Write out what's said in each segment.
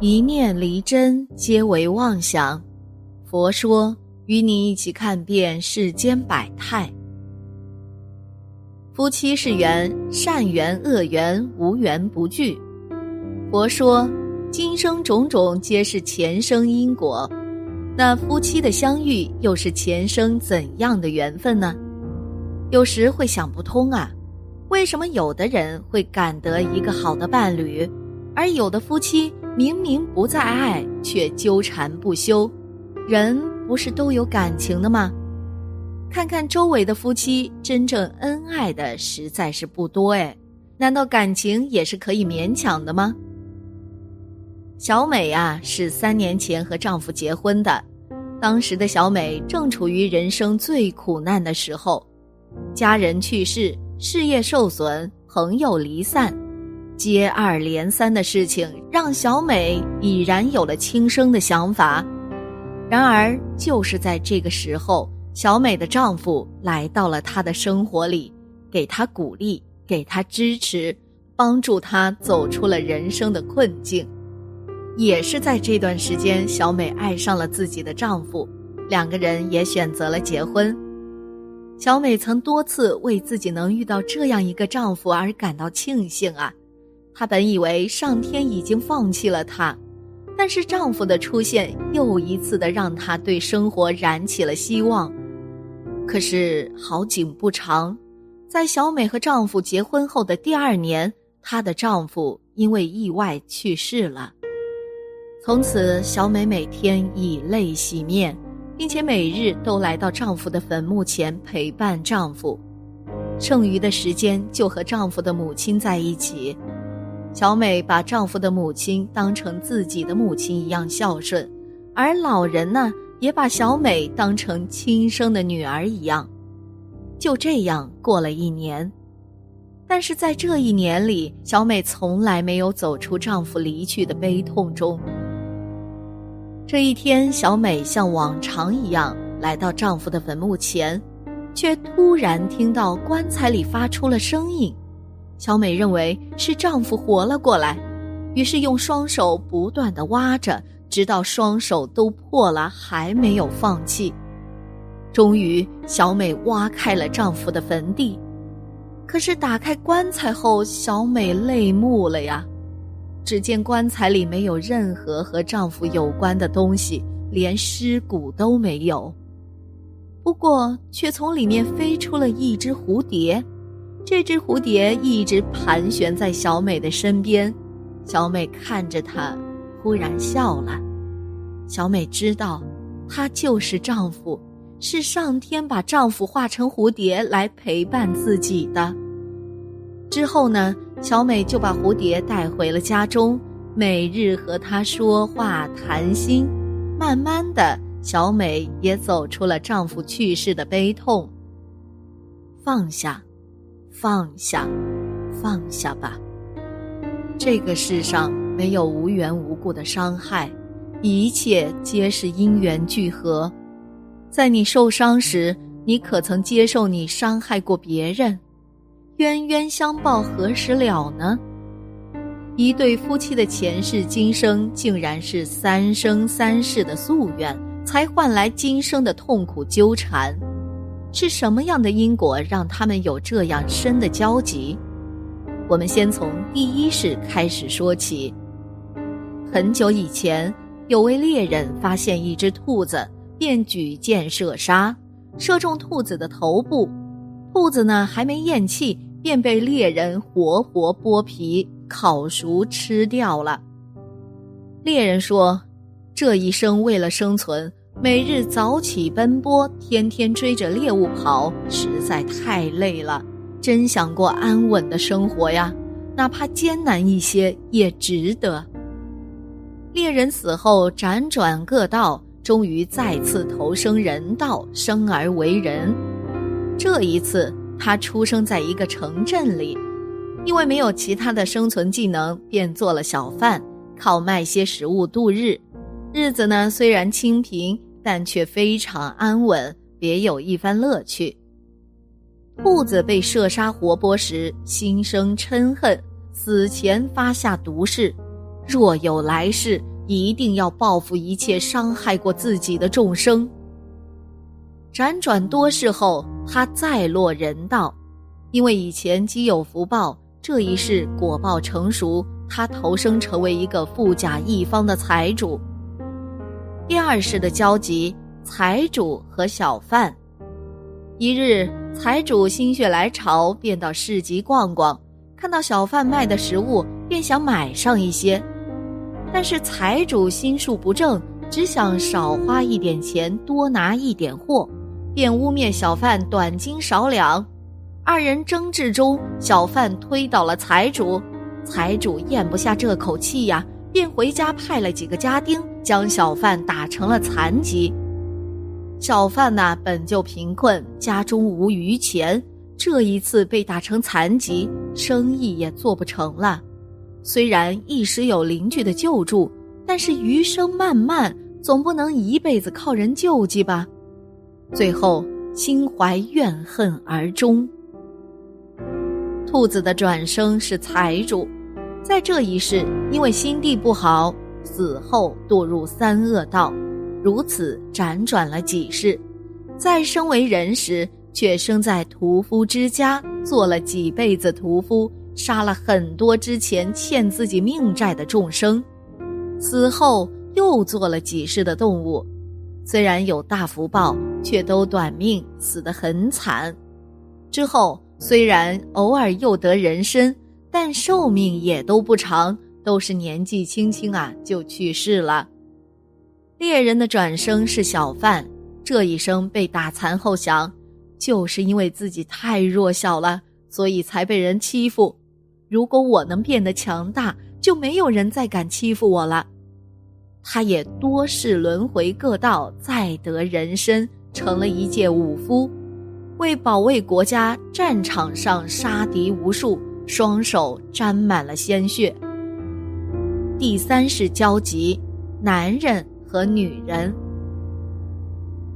一念离真，皆为妄想。佛说，与你一起看遍世间百态。夫妻是缘，善缘恶缘无缘不聚。佛说，今生种种皆是前生因果。那夫妻的相遇，又是前生怎样的缘分呢？有时会想不通啊，为什么有的人会感得一个好的伴侣，而有的夫妻？明明不再爱，却纠缠不休。人不是都有感情的吗？看看周围的夫妻，真正恩爱的实在是不多哎。难道感情也是可以勉强的吗？小美啊，是三年前和丈夫结婚的。当时的小美正处于人生最苦难的时候，家人去世，事业受损，朋友离散。接二连三的事情让小美已然有了轻生的想法，然而就是在这个时候，小美的丈夫来到了她的生活里，给她鼓励，给她支持，帮助她走出了人生的困境。也是在这段时间，小美爱上了自己的丈夫，两个人也选择了结婚。小美曾多次为自己能遇到这样一个丈夫而感到庆幸啊。她本以为上天已经放弃了她，但是丈夫的出现又一次的让她对生活燃起了希望。可是好景不长，在小美和丈夫结婚后的第二年，她的丈夫因为意外去世了。从此，小美每天以泪洗面，并且每日都来到丈夫的坟墓前陪伴丈夫，剩余的时间就和丈夫的母亲在一起。小美把丈夫的母亲当成自己的母亲一样孝顺，而老人呢，也把小美当成亲生的女儿一样。就这样过了一年，但是在这一年里，小美从来没有走出丈夫离去的悲痛中。这一天，小美像往常一样来到丈夫的坟墓前，却突然听到棺材里发出了声音。小美认为是丈夫活了过来，于是用双手不断的挖着，直到双手都破了，还没有放弃。终于，小美挖开了丈夫的坟地，可是打开棺材后，小美泪目了呀！只见棺材里没有任何和丈夫有关的东西，连尸骨都没有。不过，却从里面飞出了一只蝴蝶。这只蝴蝶一直盘旋在小美的身边，小美看着它，忽然笑了。小美知道，她就是丈夫，是上天把丈夫化成蝴蝶来陪伴自己的。之后呢，小美就把蝴蝶带回了家中，每日和它说话谈心。慢慢的，小美也走出了丈夫去世的悲痛，放下。放下，放下吧。这个世上没有无缘无故的伤害，一切皆是因缘聚合。在你受伤时，你可曾接受你伤害过别人？冤冤相报何时了呢？一对夫妻的前世今生，竟然是三生三世的夙愿，才换来今生的痛苦纠缠。是什么样的因果让他们有这样深的交集？我们先从第一世开始说起。很久以前，有位猎人发现一只兔子，便举箭射杀，射中兔子的头部。兔子呢还没咽气，便被猎人活活剥皮烤熟吃掉了。猎人说：“这一生为了生存。”每日早起奔波，天天追着猎物跑，实在太累了。真想过安稳的生活呀，哪怕艰难一些也值得。猎人死后辗转各道，终于再次投生人道，生而为人。这一次，他出生在一个城镇里，因为没有其他的生存技能，便做了小贩，靠卖些食物度日。日子呢，虽然清贫。但却非常安稳，别有一番乐趣。兔子被射杀活剥时，心生嗔恨，死前发下毒誓：若有来世，一定要报复一切伤害过自己的众生。辗转多世后，他再落人道，因为以前积有福报，这一世果报成熟，他投生成为一个富甲一方的财主。第二世的交集，财主和小贩。一日，财主心血来潮，便到市集逛逛，看到小贩卖的食物，便想买上一些。但是财主心术不正，只想少花一点钱，多拿一点货，便污蔑小贩短斤少两。二人争执中，小贩推倒了财主，财主咽不下这口气呀，便回家派了几个家丁，将小贩打成了残疾。小贩呐，本就贫困，家中无余钱，这一次被打成残疾，生意也做不成了。虽然一时有邻居的救助，但是余生漫漫，总不能一辈子靠人救济吧。最后心怀怨恨而终。兔子的转生是财主，在这一世因为心地不好，死后堕入三恶道，如此辗转了几世，再生为人时，却生在屠夫之家，做了几辈子屠夫。杀了很多之前欠自己命债的众生，死后又做了几世的动物，虽然有大福报，却都短命，死得很惨。之后虽然偶尔又得人身，但寿命也都不长，都是年纪轻轻啊就去世了。猎人的转生是小贩，这一生被打残后想，就是因为自己太弱小了，所以才被人欺负。如果我能变得强大，就没有人再敢欺负我了。他也多世轮回各道，再得人身，成了一介武夫，为保卫国家，战场上杀敌无数，双手沾满了鲜血。第三世交集，男人和女人。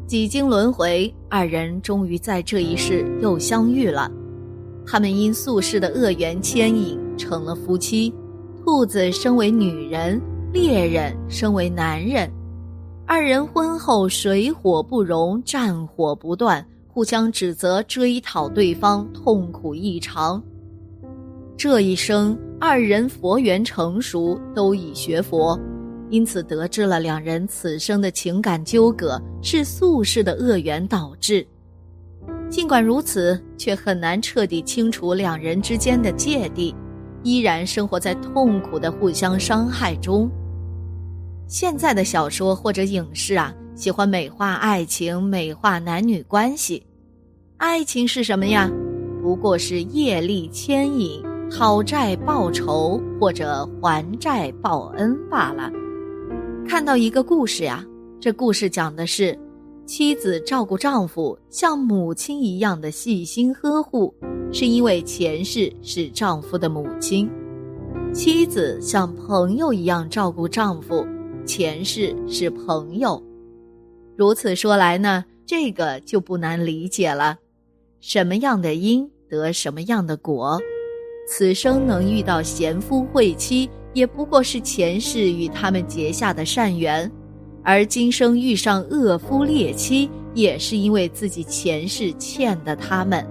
几经轮回，二人终于在这一世又相遇了。他们因宿世的恶缘牵引，成了夫妻。兔子身为女人，猎人身为男人，二人婚后水火不容，战火不断，互相指责，追讨对方，痛苦异常。这一生，二人佛缘成熟，都已学佛，因此得知了两人此生的情感纠葛是宿世的恶缘导致。尽管如此，却很难彻底清除两人之间的芥蒂，依然生活在痛苦的互相伤害中。现在的小说或者影视啊，喜欢美化爱情，美化男女关系。爱情是什么呀？不过是业力牵引，讨债报仇或者还债报恩罢了。看到一个故事呀，这故事讲的是。妻子照顾丈夫像母亲一样的细心呵护，是因为前世是丈夫的母亲；妻子像朋友一样照顾丈夫，前世是朋友。如此说来呢，这个就不难理解了：什么样的因得什么样的果，此生能遇到贤夫惠妻，也不过是前世与他们结下的善缘。而今生遇上恶夫劣妻，也是因为自己前世欠的他们。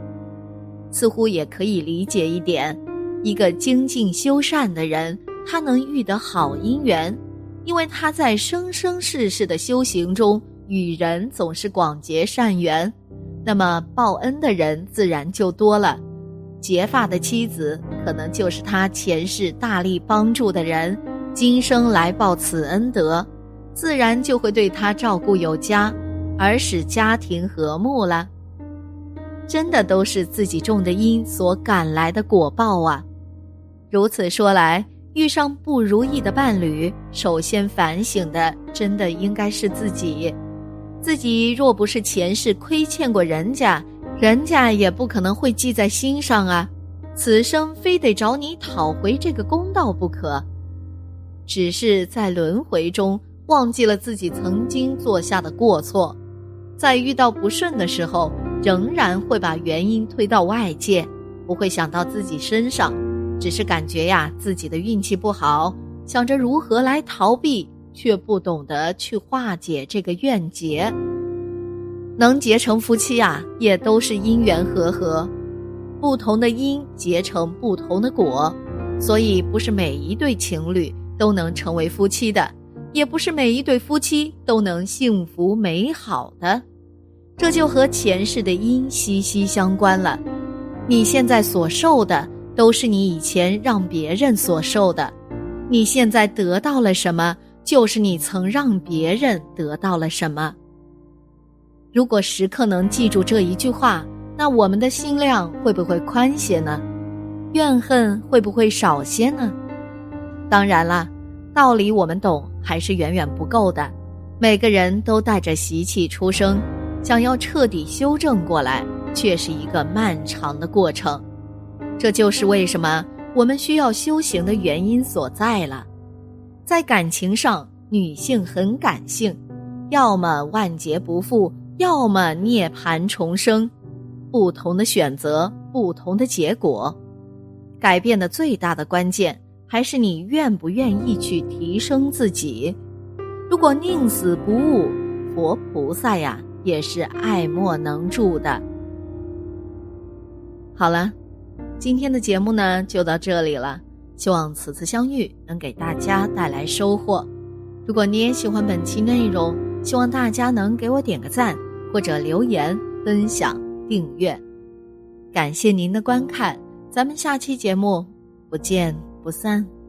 似乎也可以理解一点：一个精进修善的人，他能遇得好姻缘，因为他在生生世世的修行中与人总是广结善缘，那么报恩的人自然就多了。结发的妻子可能就是他前世大力帮助的人，今生来报此恩德。自然就会对他照顾有加，而使家庭和睦了。真的都是自己种的因所赶来的果报啊！如此说来，遇上不如意的伴侣，首先反省的，真的应该是自己。自己若不是前世亏欠过人家，人家也不可能会记在心上啊。此生非得找你讨回这个公道不可。只是在轮回中。忘记了自己曾经做下的过错，在遇到不顺的时候，仍然会把原因推到外界，不会想到自己身上，只是感觉呀自己的运气不好，想着如何来逃避，却不懂得去化解这个怨结。能结成夫妻啊，也都是因缘和合，不同的因结成不同的果，所以不是每一对情侣都能成为夫妻的，也不是每一对夫妻都能幸福美好的。这就和前世的因息息相关了。你现在所受的，都是你以前让别人所受的；你现在得到了什么，就是你曾让别人得到了什么。如果时刻能记住这一句话，那我们的心量会不会宽些呢？怨恨会不会少些呢？当然了，道理我们懂，还是远远不够的。每个人都带着习气出生，想要彻底修正过来。却是一个漫长的过程，这就是为什么我们需要修行的原因所在了。在感情上，女性很感性，要么万劫不复，要么涅槃重生，不同的选择，不同的结果。改变的最大的关键，还是你愿不愿意去提升自己。如果宁死不悟，佛菩萨呀，也是爱莫能助的。好了，今天的节目呢就到这里了。希望此次相遇能给大家带来收获。如果你也喜欢本期内容，希望大家能给我点个赞，或者留言、分享、订阅。感谢您的观看，咱们下期节目不见不散。